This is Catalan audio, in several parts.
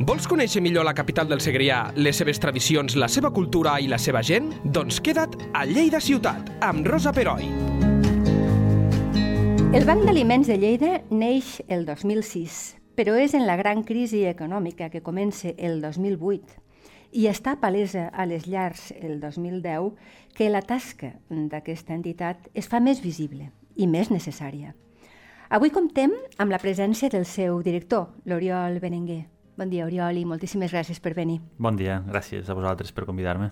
Vols conèixer millor la capital del Segrià, les seves tradicions, la seva cultura i la seva gent? Doncs queda't a Lleida Ciutat, amb Rosa Peroi. El Banc d'Aliments de Lleida neix el 2006, però és en la gran crisi econòmica que comença el 2008 i està palesa a les llars el 2010 que la tasca d'aquesta entitat es fa més visible i més necessària. Avui comptem amb la presència del seu director, l'Oriol Benenguer. Bon dia, Oriol, i moltíssimes gràcies per venir. Bon dia, gràcies a vosaltres per convidar-me.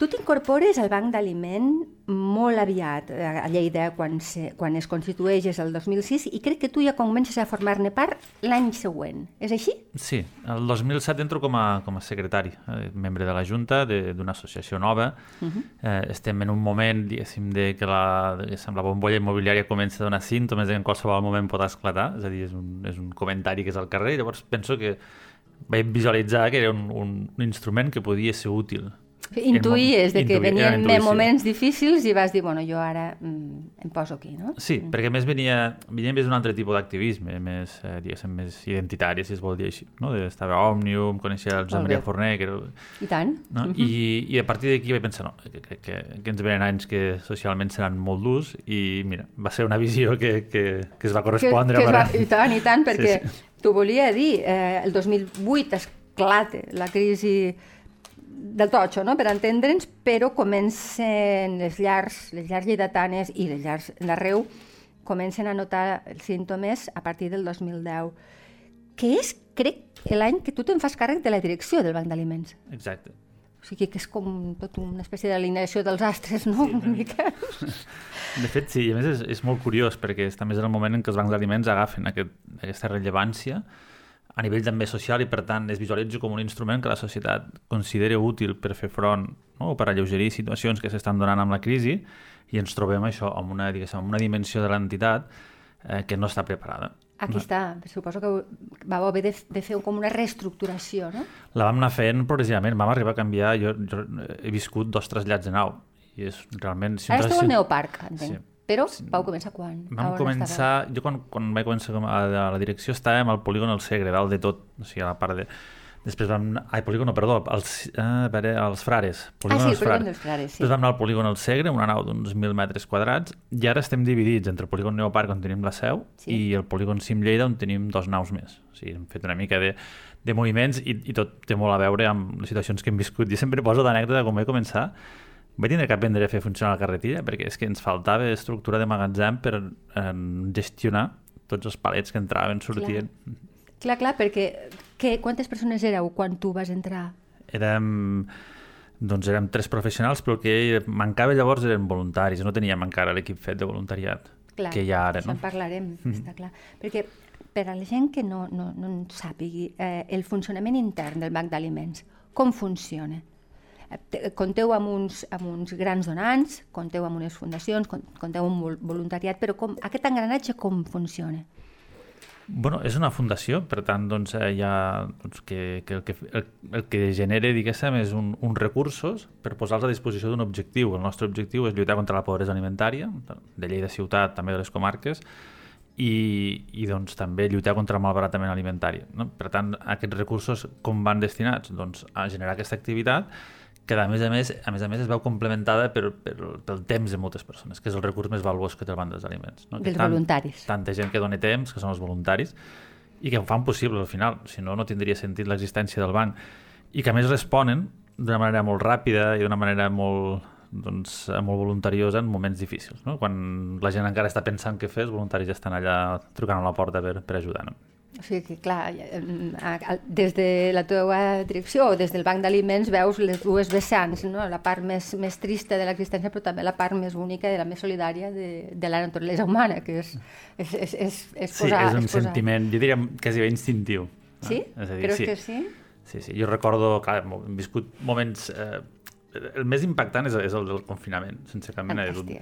Tu t'incorpores al Banc d'Aliment molt aviat a Lleida, quan, se, quan es constitueix és el 2006, i crec que tu ja comences a formar-ne part l'any següent. És així? Sí, el 2007 entro com a, com a secretari, eh, membre de la Junta d'una associació nova. Uh -huh. eh, estem en un moment, diguéssim, de que la, diguéssim, la bombolla immobiliària comença a donar símptomes de que en qualsevol moment pot esclatar, és a dir, és un, és un comentari que és al carrer, llavors penso que vaig visualitzar que era un, un, un instrument que podia ser útil Intuïes de que Intuï, venien moments difícils i vas dir, bueno, jo ara mm, em poso aquí, no? Sí, mm. perquè més venia, venia més d'un altre tipus d'activisme, més, eh, diguéssim, més identitari, si es vol dir així, no? Estava a Òmnium, coneixia el Josep Maria Forner, que era... I tant. No? Mm -hmm. I, I a partir d'aquí vaig pensar, no, que, que, que, que ens venen anys que socialment seran molt durs i, mira, va ser una visió que, que, que es va correspondre. Que, que va, I tant, i tant, perquè sí, sí. T'ho volia dir, eh, el 2008 esclata la crisi del totxo, no? per entendre'ns, però comencen les llars, les llars lleidatanes i les llars d'arreu comencen a notar els símptomes a partir del 2010, que és, crec, l'any que tu te'n fas càrrec de la direcció del Banc d'Aliments. Exacte. O sigui que és com tot una espècie d'alineació dels astres, no? Sí, una mica. De fet, sí, i a més és, és molt curiós perquè també és el moment en què els bancs d'aliments agafen aquest, aquesta rellevància a nivell també social i per tant es visualitza com un instrument que la societat considera útil per fer front no? o per alleugerir situacions que s'estan donant amb la crisi i ens trobem això amb una, amb una dimensió de l'entitat eh, que no està preparada. Aquí no. està, suposo que va haver de, de fer com una reestructuració, no? La vam anar fent progressivament, vam arribar a canviar, jo, jo he viscut dos trasllats de nau, i és realment... Si Ara esteu al Neoparc, entenc. Sí. Però vau començar quan? Vam començar... Jo quan, quan vaig començar a, la direcció estàvem al polígon El Segre, dalt de tot, o sigui, a la part de... Després vam... Ai, polígon, no, perdó, els, eh, veure, els Frares. Polígon ah, sí, el polígon dels Frares, sí. Després vam anar al polígon El Segre, una nau d'uns 1.000 metres quadrats, i ara estem dividits entre el polígon Neoparc, on tenim la seu, sí. i el polígon Sim Lleida, on tenim dos naus més. O sigui, hem fet una mica de, de moviments i, i tot té molt a veure amb les situacions que hem viscut. Jo sempre poso d'anècdota com vaig començar, vaig tenir que aprendre a fer funcionar la carretilla perquè és que ens faltava estructura de magatzem per eh, gestionar tots els palets que entraven, sortien. Clar, clar, clar perquè que, quantes persones éreu quan tu vas entrar? Érem doncs érem tres professionals, però el que mancava llavors eren voluntaris, no teníem encara l'equip fet de voluntariat, clar, que hi ha ara. No? en parlarem, mm -hmm. està clar. Perquè per a la gent que no, no, no en sàpigui, eh, el funcionament intern del banc d'aliments, com funciona? Conteu amb uns, amb uns grans donants, conteu amb unes fundacions, conteu amb un voluntariat, però com, aquest engranatge com funciona? Bueno, és una fundació, per tant, doncs, eh, hi ha, doncs, que, que, el, que el, el que genera, diguéssim, és un, recursos per posar-los a disposició d'un objectiu. El nostre objectiu és lluitar contra la pobresa alimentària, de Lleida ciutat, també de les comarques, i, i doncs, també lluitar contra el malbaratament alimentari. No? Per tant, aquests recursos com van destinats? Doncs, a generar aquesta activitat que a més a més, a més, a més es veu complementada per, per, pel temps de moltes persones, que és el recurs més valuós que té el banc dels aliments. No? Dels tant, voluntaris. Tanta gent que dona temps, que són els voluntaris, i que ho fan possible al final, si no, no tindria sentit l'existència del banc. I que a més responen d'una manera molt ràpida i d'una manera molt, doncs, molt voluntariosa en moments difícils. No? Quan la gent encara està pensant què fer, els voluntaris ja estan allà trucant a la porta per, per ajudar. No? O sigui que, clar, des de la teva direcció o des del banc d'aliments veus les dues vessants, no? la part més, més trista de l'existència, però també la part més única i la més solidària de, de la naturalesa humana, que és, és, és, és, és posar... Sí, és un posar... sentiment, jo diria, quasi bé instintiu. Sí? No? És a dir, Creus sí. que sí? Sí, sí. Jo recordo, clar, hem viscut moments eh, el més impactant és, és el del confinament, sense cap mena de dubte.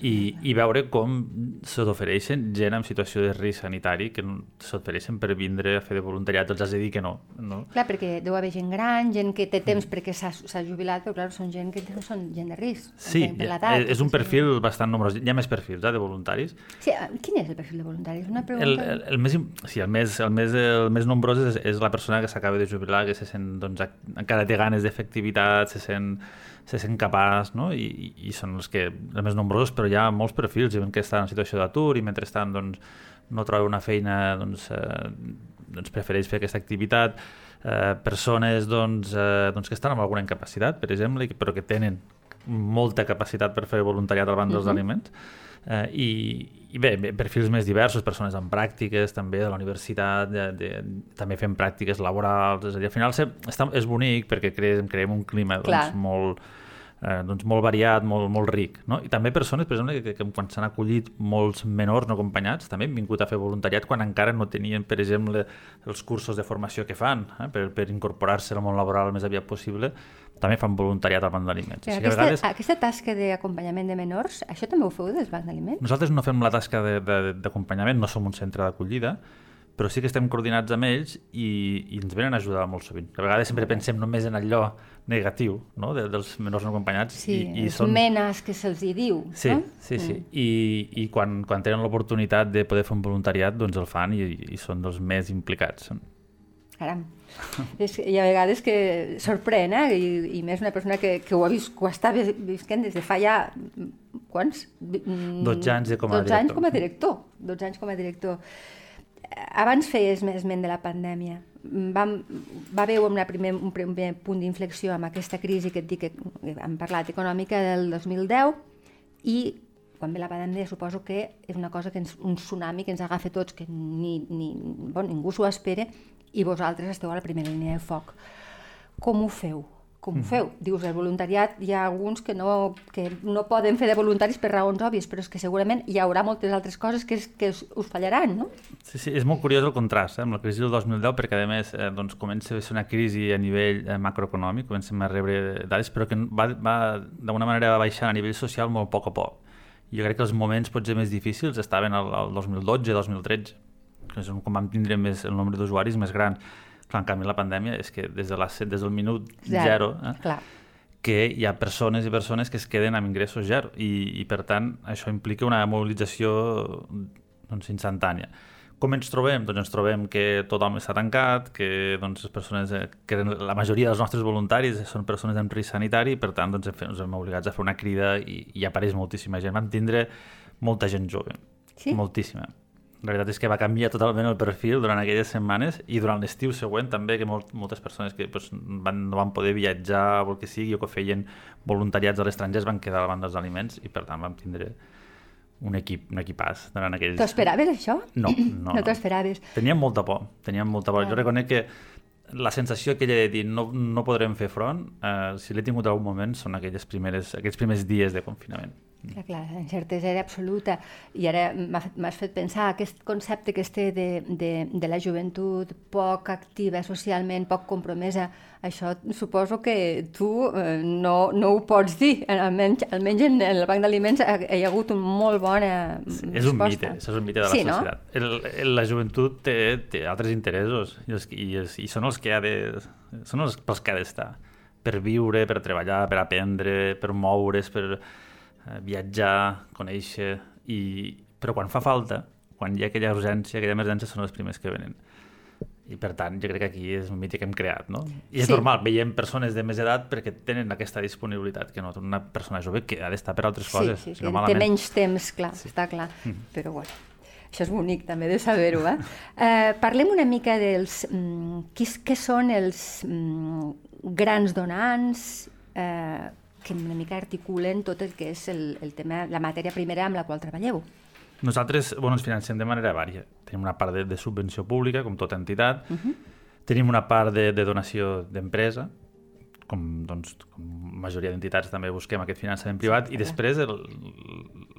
I, i veure com se t'ofereixen gent en situació de risc sanitari que t'ofereixen per vindre a fer de voluntariat, els has de dir que no. no? Clar, perquè deu haver gent gran, gent que té temps perquè s'ha jubilat, però clar, són gent que no són gent de risc. Sí, per l'edat, és un sí. perfil bastant nombrós. Hi ha més perfils eh, de voluntaris. Sí, eh, quin és el perfil de voluntari? És una El, pregunta... el, el, més, im- sí, el, més, el, més, el més nombrós és, és la persona que s'acaba de jubilar, que se sent, doncs, encara té ganes de fer activitat, se sent, se sent capaç, no? I, i, són els que els més nombrosos, però hi ha molts perfils, gent que està en situació d'atur i mentrestant doncs, no troba una feina, doncs, eh, doncs prefereix fer aquesta activitat, eh, persones doncs, eh, doncs que estan amb alguna incapacitat, per exemple, però que tenen molta capacitat per fer voluntariat al banc dels aliments, eh, i, i bé, bé, perfils més diversos, persones amb pràctiques també de la universitat, de, de, també fent pràctiques laborals, és a dir, al final se, està, és bonic perquè creem, creem un clima Clar. doncs, molt, eh, doncs molt variat, molt, molt ric. No? I també persones, per exemple, que, que quan s'han acollit molts menors no acompanyats, també han vingut a fer voluntariat quan encara no tenien, per exemple, els cursos de formació que fan, eh? per, per incorporar-se al món laboral el més aviat possible, també fan voluntariat al banc d'aliments. O sigui aquesta, vegades aquesta tasca d'acompanyament de menors, això també ho feu des Banc d'Aliments? nosaltres no fem la tasca d'acompanyament, no som un centre d'acollida, però sí que estem coordinats amb ells i, i ens venen a ajudar molt sovint. A vegades sempre pensem només en allò negatiu no? de, dels menors no acompanyats Sí, i, i són... menes que se'ls hi diu, Sí, no? sí, sí. I, i quan, quan tenen l'oportunitat de poder fer un voluntariat, doncs el fan i, i són dels més implicats. Caram. És, hi ha vegades que sorprèn, eh? I, i més una persona que, que ho ha vist, ho està vis- visquent des de fa ja... mm, Quants? Mm, 12 anys de com a 12 anys director. com a director. 12 anys com a director. Abans feies esment de la pandèmia. Vam, va haver una primer, un primer punt d'inflexió amb aquesta crisi que et dic que hem parlat econòmica del 2010 i quan ve la pandèmia suposo que és una cosa que ens, un tsunami que ens agafa tots, que ni, ni, bon, ningú s'ho espera i vosaltres esteu a la primera línia de foc. Com ho feu? Com ho feu? Dius, el voluntariat, hi ha alguns que no, que no poden fer de voluntaris per raons òbvies, però és que segurament hi haurà moltes altres coses que, que us, us fallaran, no? Sí, sí, és molt curiós el contrast eh, amb la crisi del 2010 perquè a més eh, doncs, comença a ser una crisi a nivell eh, macroeconòmic, comencem a rebre dades, però que va, va d'alguna manera va baixar a nivell social molt a poc a poc. Jo crec que els moments potser més difícils estaven al, al 2012-2013, que és on vam tindre més, el nombre d'usuaris més gran. Clar, en canvi, la pandèmia és que des, de la, des del minut zero, eh, Clar. que hi ha persones i persones que es queden amb ingressos zero i, i per tant això implica una mobilització doncs, instantània. Com ens trobem? Doncs ens trobem que tothom està tancat, que doncs, les persones, eh, que la majoria dels nostres voluntaris són persones amb risc sanitari i per tant doncs, ens hem obligats a fer una crida i, i apareix moltíssima gent. Vam tindre molta gent jove, Sí? moltíssima. La veritat és que va canviar totalment el perfil durant aquelles setmanes i durant l'estiu següent també, que molt, moltes persones que doncs, van, no van poder viatjar o el que sigui o que feien voluntariats a l'estranger es van quedar davant dels aliments i per tant vam tindre un equip, un equipàs durant aquells... T'ho esperaves, això? No, no. No t'ho esperaves. Teníem molta por, teníem molta por. Jo reconec que la sensació aquella de dir no, no podrem fer front, eh, si l'he tingut en algun moment, són aquelles primeres, aquells primers dies de confinament. Clar, clar, la incertesa era absoluta. I ara m'has fet pensar aquest concepte que es té de, de, de la joventut poc activa socialment, poc compromesa. Això suposo que tu eh, no, no ho pots dir. Almenys, almenys en el banc d'aliments hi ha hagut una molt bona Sí, mm, és un mite, és un mite de la sí, no? societat. El, el, la joventut té, té altres interessos i, els, i, els, i són els que ha de, són els pels que ha d'estar per viure, per treballar, per aprendre, per moure's, per eh, viatjar, conèixer i... però quan fa falta, quan hi ha aquella urgència, aquella emergència, són els primers que venen. I per tant, jo crec que aquí és un mite que hem creat, no? I és Sí. normal, veiem persones de més edat perquè tenen aquesta disponibilitat, que no una persona jove que ha d'estar per altres coses. Sí, sí, si no que té malament. menys temps, clar, sí. està clar. Però bueno, això és bonic també de saber-ho. Eh? eh, parlem una mica dels... Mm, qui, què són els mm, grans donants eh, que una mica articulen tot el que és el, el tema, la matèria primera amb la qual treballeu. Nosaltres bueno, ens financem de manera vària. Tenim una part de, de subvenció pública, com tota entitat. Uh -huh. Tenim una part de, de donació d'empresa, com, doncs, com majoria d'entitats també busquem aquest finançament privat, i després el,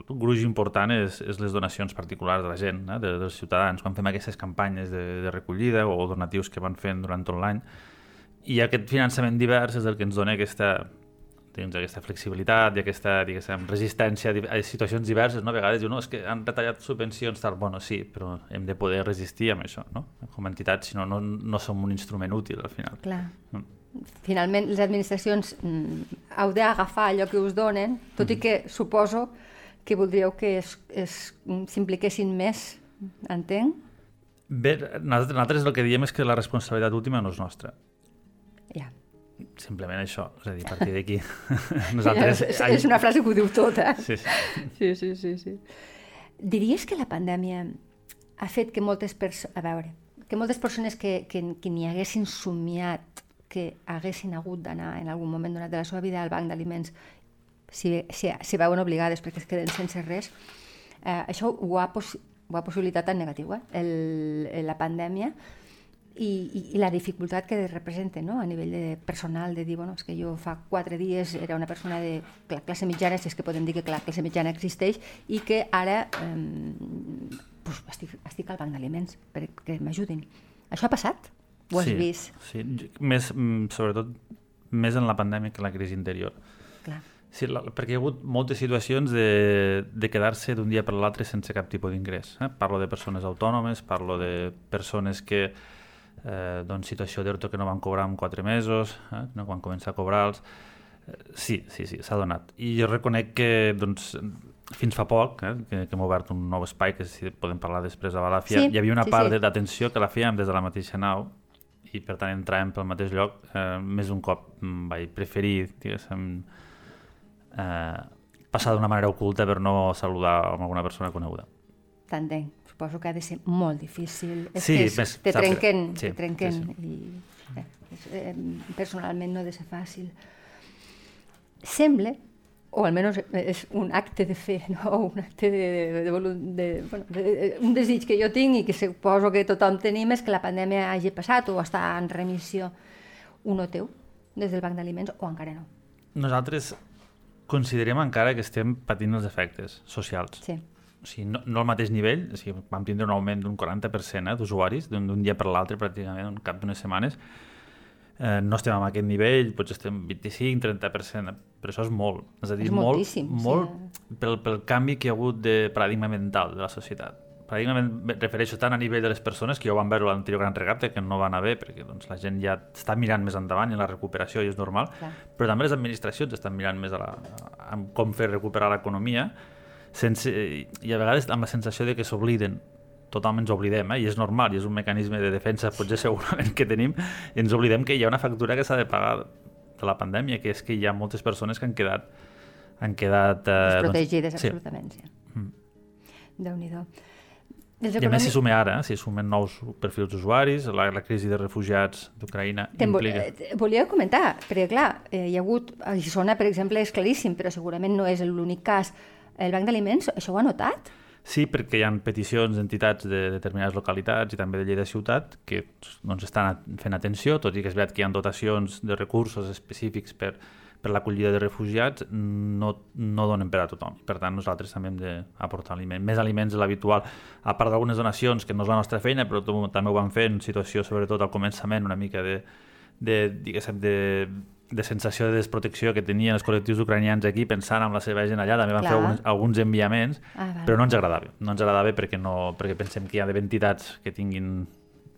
el gruix important és, és les donacions particulars de la gent, eh, de, dels ciutadans, quan fem aquestes campanyes de, de recollida o donatius que van fent durant tot l'any. I aquest finançament divers és el que ens dona aquesta doncs, aquesta flexibilitat i aquesta diguéssim, resistència a situacions diverses, no? a vegades diu, no, és que han retallat subvencions, tal, bueno, sí, però hem de poder resistir amb això, no? Com a entitat, si no, no, no som un instrument útil al final. Clar. Mm. Finalment, les administracions mm, heu d'agafar allò que us donen, tot mm. i que suposo que voldríeu que s'impliquessin més, entenc? Bé, nosaltres, el que diem és que la responsabilitat última no és nostra. Ja. Simplement això, és a dir, a partir d'aquí. Nosaltres... És, és una frase que ho diu tot, eh? Sí, sí. sí, sí, sí, sí. Diries que la pandèmia ha fet que moltes persones... A veure, que moltes persones que, que, que ni haguessin somiat que haguessin hagut d'anar en algun moment donat de la seva vida al banc d'aliments si, si, si veuen obligades perquè es queden sense res, eh, això ho ha, ho ha possibilitat en negatiu, eh? El, la pandèmia i, i, i la dificultat que representa no? a nivell de personal, de dir, bueno, és que jo fa quatre dies era una persona de la classe mitjana, si és que podem dir que la classe mitjana existeix, i que ara eh, pues, estic, estic al banc d'aliments perquè m'ajudin. Això ha passat? Ho has sí, vist? Sí, més, mm, sobretot més en la pandèmia que en la crisi interior. Clar. Sí, la, perquè hi ha hagut moltes situacions de, de quedar-se d'un dia per l'altre sense cap tipus d'ingrés. Eh? Parlo de persones autònomes, parlo de persones que, eh, doncs, situació d'ERTO que no van cobrar en quatre mesos, eh? no quan començar a cobrar-los. Eh, sí, sí, sí, s'ha donat. I jo reconec que, doncs, fins fa poc, eh, que, que hem obert un nou espai, que si podem parlar després a Balàfia, sí, hi havia una sí, part sí. d'atenció que la fèiem des de la mateixa nau, i per tant entràvem pel mateix lloc, eh, més un cop mm, vaig preferir, diguéssim, eh, passar d'una manera oculta per no saludar amb alguna persona coneguda. T'entenc. Suposo que ha de ser molt difícil. És sí, que és, més, te trenquen, sí, te trenquen sí, sí. i eh, eh, personalment no ha de ser fàcil. Sembla, o almenys és un acte de fe, no? un acte de, de, de, de, bueno, de, un desig que jo tinc i que suposo que tothom tenim és que la pandèmia hagi passat o està en remissió. Un noteu des del Banc d'Aliments o encara no? Nosaltres considerem encara que estem patint els efectes socials. Sí. O sigui, no, no al mateix nivell, o sigui, vam tindre un augment d'un 40% eh, d'usuaris d'un dia per l'altre pràcticament, en cap d'unes setmanes. Eh, no estem en aquest nivell, potser estem 25-30%, però això és molt. És a dir, és molt, moltíssim, molt sí. pel, pel canvi que hi ha hagut de paradigma mental de la societat paradigma refereixo tant a nivell de les persones que ja ho van veure l'anterior gran regata que no va anar bé perquè doncs, la gent ja està mirant més endavant i la recuperació i és normal Clar. però també les administracions estan mirant més a, la, a com fer recuperar l'economia sense, i a vegades amb la sensació de que s'obliden totalment ens oblidem, eh? i és normal, i és un mecanisme de defensa potser segurament que tenim, i ens oblidem que hi ha una factura que s'ha de pagar de la pandèmia, que és que hi ha moltes persones que han quedat han quedat... Eh, Desprotegides, doncs, absolutament, sí. Mm. Déu-n'hi-do. I a més s'hi sume ara, s'hi sumen nous perfils d'usuaris, la, la crisi de refugiats d'Ucraïna implica... Eh, volia comentar, perquè clar, eh, hi ha hagut, a Guissona, per exemple, és claríssim, però segurament no és l'únic cas. El Banc d'Aliments, això ho ha notat? Sí, perquè hi ha peticions d'entitats de determinades localitats i també de Lleida Ciutat que doncs, estan fent atenció, tot i que és veritat que hi ha dotacions de recursos específics per, per l'acollida de refugiats no, no donen per a tothom. Per tant, nosaltres també hem d'aportar aliment, més aliments de l'habitual, a part d'algunes donacions, que no és la nostra feina, però també ho vam fer en situació, sobretot al començament, una mica de, de diguéssim, de, de sensació de desprotecció que tenien els col·lectius ucranians aquí pensant en la seva gent allà, també van Clar. fer alguns, alguns enviaments, ah, però no ens agradava. No ens agradava perquè, no, perquè pensem que hi ha entitats que tinguin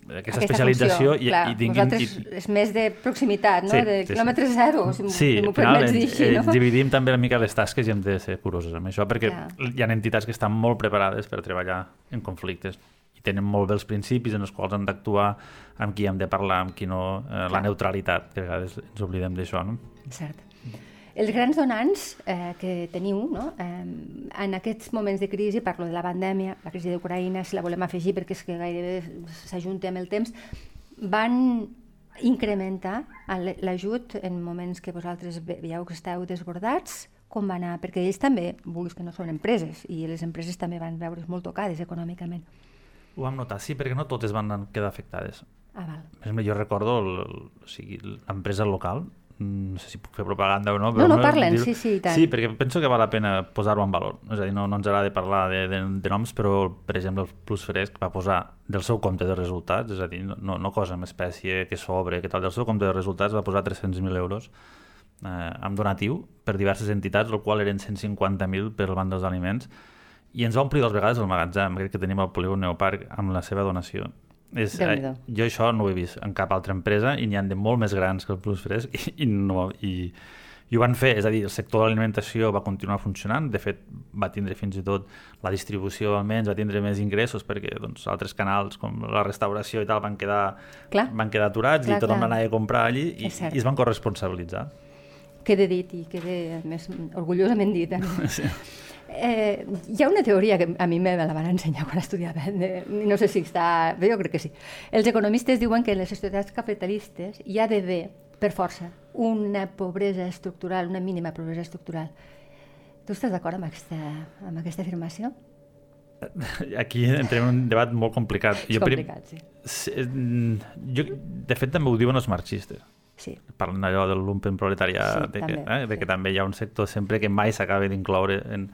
aquesta, aquesta especialització funció, i, clar, i tinguin... Nosaltres i... és més de proximitat, no? Sí, de sí, quilòmetre zero, si sí, m'ho permets dir així, no? dividim també una mica les tasques i hem de ser curosos amb això, perquè clar. hi ha entitats que estan molt preparades per treballar en conflictes tenen molt bé els principis en els quals han d'actuar, amb qui hem de parlar, amb qui no, eh, la neutralitat, que a vegades ens oblidem d'això, no? Cert. Els grans donants eh, que teniu no? eh, en aquests moments de crisi, parlo de la pandèmia, la crisi d'Ucraïna, si la volem afegir perquè és que gairebé s'ajunta amb el temps, van incrementar l'ajut en moments que vosaltres veieu que esteu desbordats? Com va anar? Perquè ells també, vulguis que no són empreses, i les empreses també van veure's molt tocades econòmicament. Ho vam notar, sí, perquè no totes van quedar afectades. Ah, val. Jo recordo l'empresa local Mm, no sé si puc fer propaganda o no. Però no, no, parlen, sí, sí, tant. Sí, perquè penso que val la pena posar-ho en valor. És a dir, no, no ens agrada parlar de, de, de noms, però, per exemple, el Plus Fresc va posar del seu compte de resultats, és a dir, no, no cosa amb espècie que sobre, que tal, del seu compte de resultats va posar 300.000 euros eh, amb donatiu per diverses entitats, el qual eren 150.000 per al banc dels aliments, i ens va omplir dues vegades el magatzem aquest que tenim al polígon Neoparc amb la seva donació. És, eh, jo això no ho he vist en cap altra empresa i n'hi han de molt més grans que el Plus Fresc i, i, no, i, i ho van fer, és a dir, el sector de l'alimentació va continuar funcionant, de fet va tindre fins i tot la distribució almenys, va tindre més ingressos perquè doncs, altres canals com la restauració i tal van quedar, clar. van quedar aturats clar, i tothom clar. anava a comprar allí i, i es van corresponsabilitzar. Queda dit i queda més orgullosament dit. Eh? Sí. Eh, hi ha una teoria que a mi me la van ensenyar quan estudiava, eh, no sé si està... Jo crec que sí. Els economistes diuen que en les societats capitalistes hi ha d'haver, per força, una pobresa estructural, una mínima pobresa estructural. Tu estàs d'acord amb, aquesta, amb aquesta afirmació? Aquí entrem en un debat molt complicat. És jo, complicat, sí. Jo, de fet, també ho diuen els marxistes. Sí. Parlen d'allò del lumpen proletariat, sí, de, que, també, eh, de sí. que també hi ha un sector sempre que mai s'acaba d'incloure en...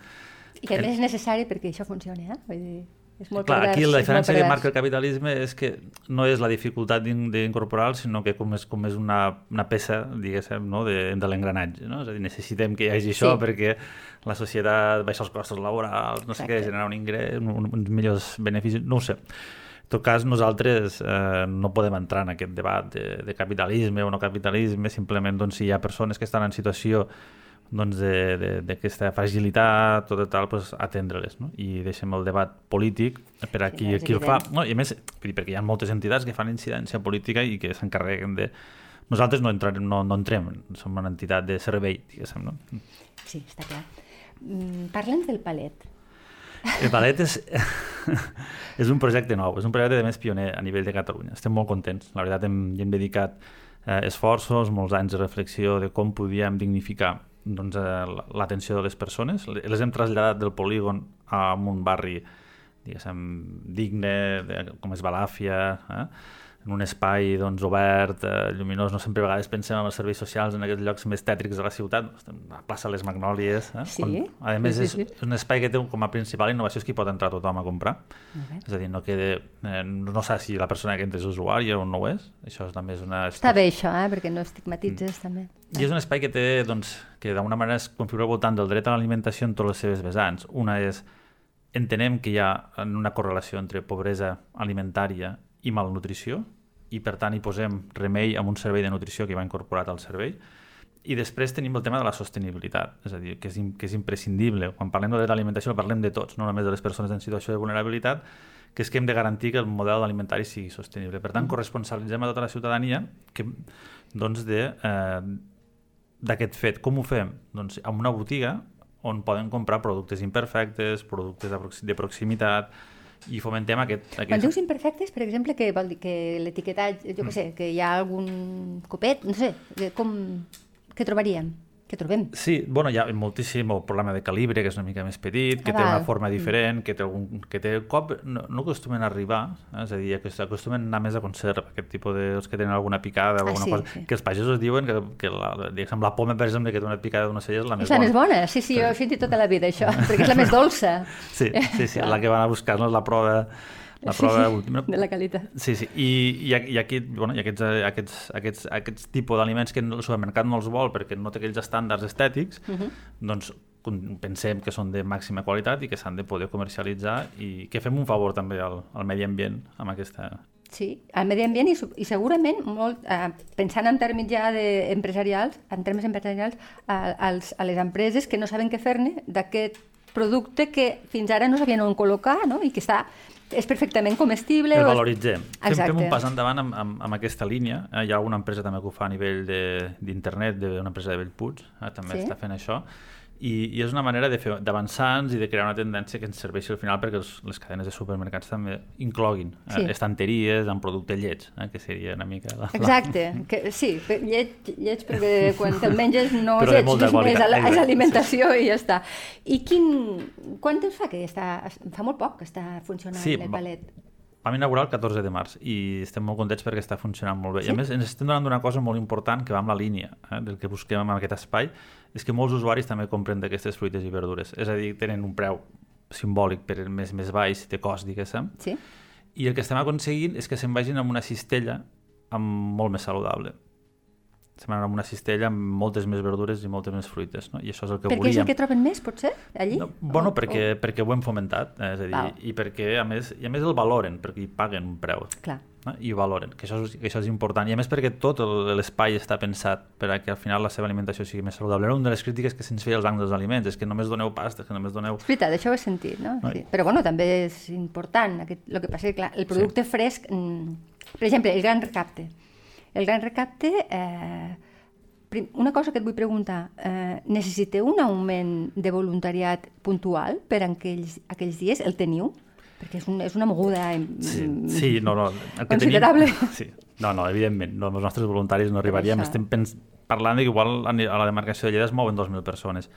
I que a més és necessari perquè això funcioni, eh? Vull dir, és molt Clar, pervers, aquí la diferència que marca el capitalisme és que no és la dificultat d'incorporar sinó que com és, com és una, una peça, diguéssim, no? de, de l'engranatge. No? És a dir, necessitem que hi hagi això sí. perquè la societat baixa els costos laborals, no sé què, generar un ingrés, un, uns millors beneficis, no ho sé. Tot cas, nosaltres eh, no podem entrar en aquest debat de, de capitalisme o no capitalisme, simplement doncs, si hi ha persones que estan en situació doncs, d'aquesta fragilitat, tot i tal, pues, atendre-les. No? I deixem el debat polític per a qui, sí, qui el fa. No, I a més, perquè hi ha moltes entitats que fan incidència política i que s'encarreguen de... Nosaltres no, entrarem, no, no entrem, som una entitat de servei, diguéssim. No? Sí, està clar. Mm, Parlem del palet. El Palet és, és un projecte nou, és un projecte de més pioner a nivell de Catalunya. Estem molt contents. La veritat, hem, hi hem dedicat eh, esforços, molts anys de reflexió de com podíem dignificar doncs, eh, l'atenció de les persones. Les hem traslladat del polígon a un barri diguéssim, digne, de, com és Balàfia, eh? en un espai doncs, obert, eh, lluminós, no sempre a vegades pensem en els serveis socials en aquests llocs més tètrics de la ciutat, la plaça Les Magnòlies, eh? sí. on, a més sí, sí, sí. és un espai que té com a principal innovació és que hi pot entrar tothom a comprar, okay. és a dir, no quede, eh, no sé si la persona que entra és usuària o no ho és, això és també és una... Està bé això, eh? perquè no estigmatitzes mm. també. I és un espai que té, doncs, que d'alguna manera es configura al voltant del dret a l'alimentació en totes les seves vessants. Una és, entenem que hi ha una correlació entre pobresa alimentària i malnutrició, i per tant hi posem remei amb un servei de nutrició que va incorporat al servei, i després tenim el tema de la sostenibilitat, és a dir, que és, que és imprescindible. Quan parlem de l'alimentació parlem de tots, no només de les persones en situació de vulnerabilitat, que és que hem de garantir que el model alimentari sigui sostenible. Per tant, mm. corresponsabilitzem a tota la ciutadania que, doncs de, eh, d'aquest fet. Com ho fem? Doncs amb una botiga on poden comprar productes imperfectes, productes de proximitat, i fomentem aquest... aquest... Quan dius imperfectes, per exemple, que vol dir que l'etiquetatge, jo què mm. sé, que hi ha algun copet, no sé, com... què trobaríem? Que trobem. Sí, bueno, hi ha moltíssim el problema de calibre, que és una mica més petit, que ah, té una forma mm. diferent, que té, algun, que té cop... No, no acostumen a arribar, eh? és a dir, que acostumen a anar més a conserva, aquest tipus de... els que tenen alguna picada o ah, alguna sí, cosa, sí. que els pagesos diuen que, que la, diguéssim, la poma, per exemple, que té una picada d'una cella és la més és bona. És bona, sí, sí, jo he sentit tota la vida això, perquè és la més dolça. Sí, sí, sí, la que van a buscar-nos la prova la prova sí, última. De la qualitat. Sí, sí. I, i, i, aquí, bueno, i aquests, aquests, aquests, aquests tipus d'aliments que el supermercat no els vol perquè no té aquells estàndards estètics, uh mhm. -huh. doncs pensem que són de màxima qualitat i que s'han de poder comercialitzar i que fem un favor també al, al medi ambient amb aquesta... Sí, al medi ambient i, i segurament, molt, eh, pensant en termes ja de empresarials, en termes empresarials, a, als, a les empreses que no saben què fer-ne d'aquest producte que fins ara no sabien on col·locar no? i que està és perfectament comestible. El valoritzem. Fem, fem un pas endavant amb, amb, amb aquesta línia. Eh, hi ha una empresa també que ho fa a nivell d'internet, una empresa de Bellpuig, eh, també sí? està fent això i, i és una manera d'avançar-nos i de crear una tendència que ens serveixi al final perquè els, les cadenes de supermercats també incloguin eh, sí. eh, estanteries amb producte lleig, eh, que seria una mica... La, Exacte, la... que, sí, lleig, lleig perquè quan te'l menges no és lleig, és, és, és alimentació sí. i ja està. I quin... Quant temps fa que està... Fa molt poc que està funcionant sí, el palet. Vam inaugurar el 14 de març i estem molt contents perquè està funcionant molt bé. Sí? I a més ens estem donant una cosa molt important que va amb la línia eh, del que busquem en aquest espai, és que molts usuaris també compren d'aquestes fruites i verdures. És a dir, tenen un preu simbòlic per més, més baix de cost, diguéssim. Sí. I el que estem aconseguint és que se'n vagin amb una cistella amb molt més saludable. Semblant amb una cistella amb moltes més verdures i moltes més fruites, no? I això és el que perquè volíem. és el que troben més, potser, allí? No, bueno, O- perquè, o- perquè ho hem fomentat, eh? és a dir, Val. i perquè a més, i a més el valoren, perquè hi paguen un preu Clar. no? i ho valoren, que això, és, que això és important. I a més perquè tot l'espai està pensat per a que al final la seva alimentació sigui més saludable. Era una de les crítiques que se'ns feia als bancs dels aliments, és que només doneu pasta, que només doneu... És veritat, això ho he sentit, no? No, Sí. Però bueno, també és important. Aquest, el que passa és que clar, el producte sí. fresc... mm, Per exemple, el gran recapte. El gran recapte... Eh, una cosa que et vull preguntar. Eh, necessiteu un augment de voluntariat puntual per aquells, aquells dies? El teniu? Perquè és, un, és una moguda... mm, Sí, sí no, no. El que Considerable. Tenim, sí. No, no, evidentment, no, els nostres voluntaris no arribaríem. Estem pens parlant que igual a la demarcació de Lleida es mouen 2.000 persones.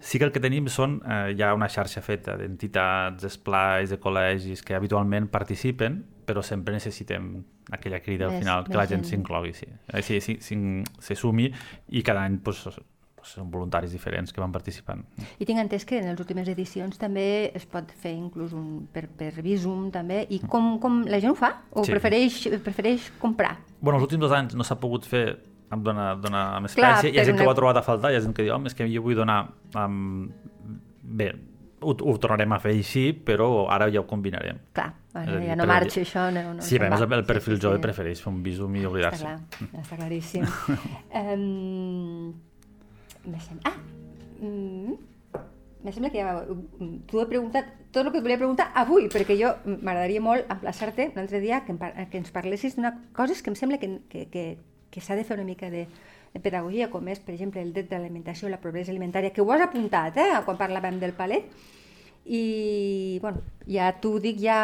Sí que el que tenim són eh, ja una xarxa feta d'entitats, d'esplais, de col·legis que habitualment participen, però sempre necessitem aquella crida al final, que la gent gent. s'inclogui, sí. Eh, sí, sí, sí, se sumi i cada any pues, són voluntaris diferents que van participant. I tinc entès que en les últimes edicions també es pot fer inclús un, per, per Visum també, i com, com la gent ho fa? O Sí. prefereix, prefereix comprar? Bueno, els últims dos anys no s'ha pogut fer em dona, dona més Clar, gràcia. Hi ha gent que ho ha trobat a faltar, hi ha gent que diu, home, és que jo vull donar... Um, bé, ho, ho tornarem a fer així, però ara ja ho combinarem. Clar, bueno, dir, ja no marxa això, no, no sí, a més el perfil Sí, sí, jove sí. prefereix fer un visum i Està oblidar-se. clar, està claríssim. um, me sembla... Ah! Mm, me sembla que ja... T'ho he preguntat tot el que et volia preguntar avui, perquè jo m'agradaria molt emplaçar-te un altre dia que, em, que ens parlessis d'una coses que em sembla que, que, que, que s'ha de fer una mica de, de pedagogia, com és, per exemple, el dret de l'alimentació, la pobresa alimentària, que ho has apuntat, eh, quan parlàvem del palet, i bueno, ja t'ho dic ja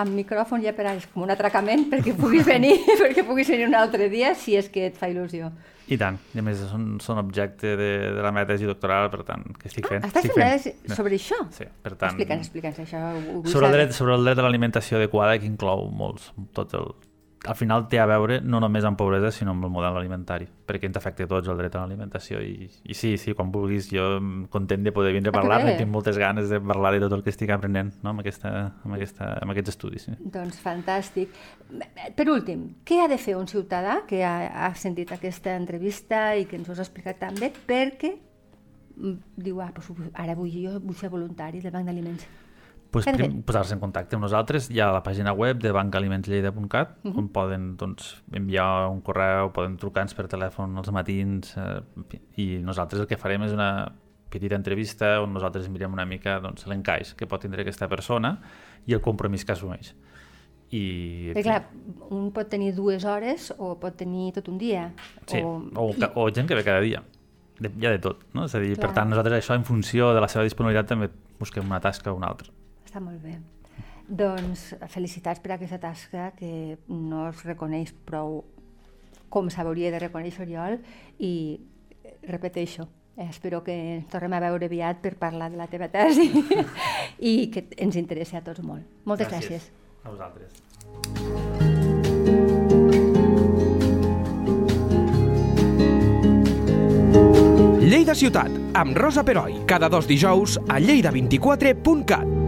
amb micròfon ja per a, com un atracament perquè puguis venir perquè puguis venir un altre dia si és que et fa il·lusió. I tant, i a més són, són objecte de, de la meva tesi doctoral, per tant, que estic fent. Ah, Estàs estic fent res sobre això? Sí, per tant... Explica'ns, explica'ns això. Ho, ho sobre el, dret, sobre el dret a l'alimentació adequada que inclou molts, tot el, al final té a veure no només amb pobresa sinó amb el model alimentari perquè ens afecta tots el dret a l'alimentació i, i sí, sí, quan vulguis jo content de poder vindre a parlar-ne tinc moltes ganes de parlar de tot el que estic aprenent no? amb, aquesta, amb, aquesta, amb aquests estudis sí. Doncs fantàstic. Per últim, què ha de fer un ciutadà que ha, ha sentit aquesta entrevista i que ens ho has explicat tan bé perquè mm, diu, ah, doncs, ara vull jo vull ser voluntari del Banc d'Aliments. Pues, posar-se en contacte amb nosaltres hi ha la pàgina web de bancalimentslleida.cat uh Mhm. -huh. on poden doncs, enviar un correu, poden trucar-nos per telèfon als matins eh, i nosaltres el que farem és una petita entrevista on nosaltres mirem una mica doncs, l'encaix que pot tindre aquesta persona i el compromís que assumeix. I, Perquè clar, un pot tenir dues hores o pot tenir tot un dia. Sí, o, o, i- o, o gent que ve cada dia. De, hi ha de tot, no? És a dir, Clar. per tant, nosaltres això en funció de la seva disponibilitat també busquem una tasca o una altra. Està molt bé. Doncs felicitats per aquesta tasca que no es reconeix prou com s'hauria de reconèixer Oriol i repeteixo, eh, espero que ens tornem a veure aviat per parlar de la teva tesi i que ens interessi a tots molt. Moltes gràcies. A vosaltres. Lleida Ciutat, amb Rosa Peroi, cada dos dijous a lleida24.cat.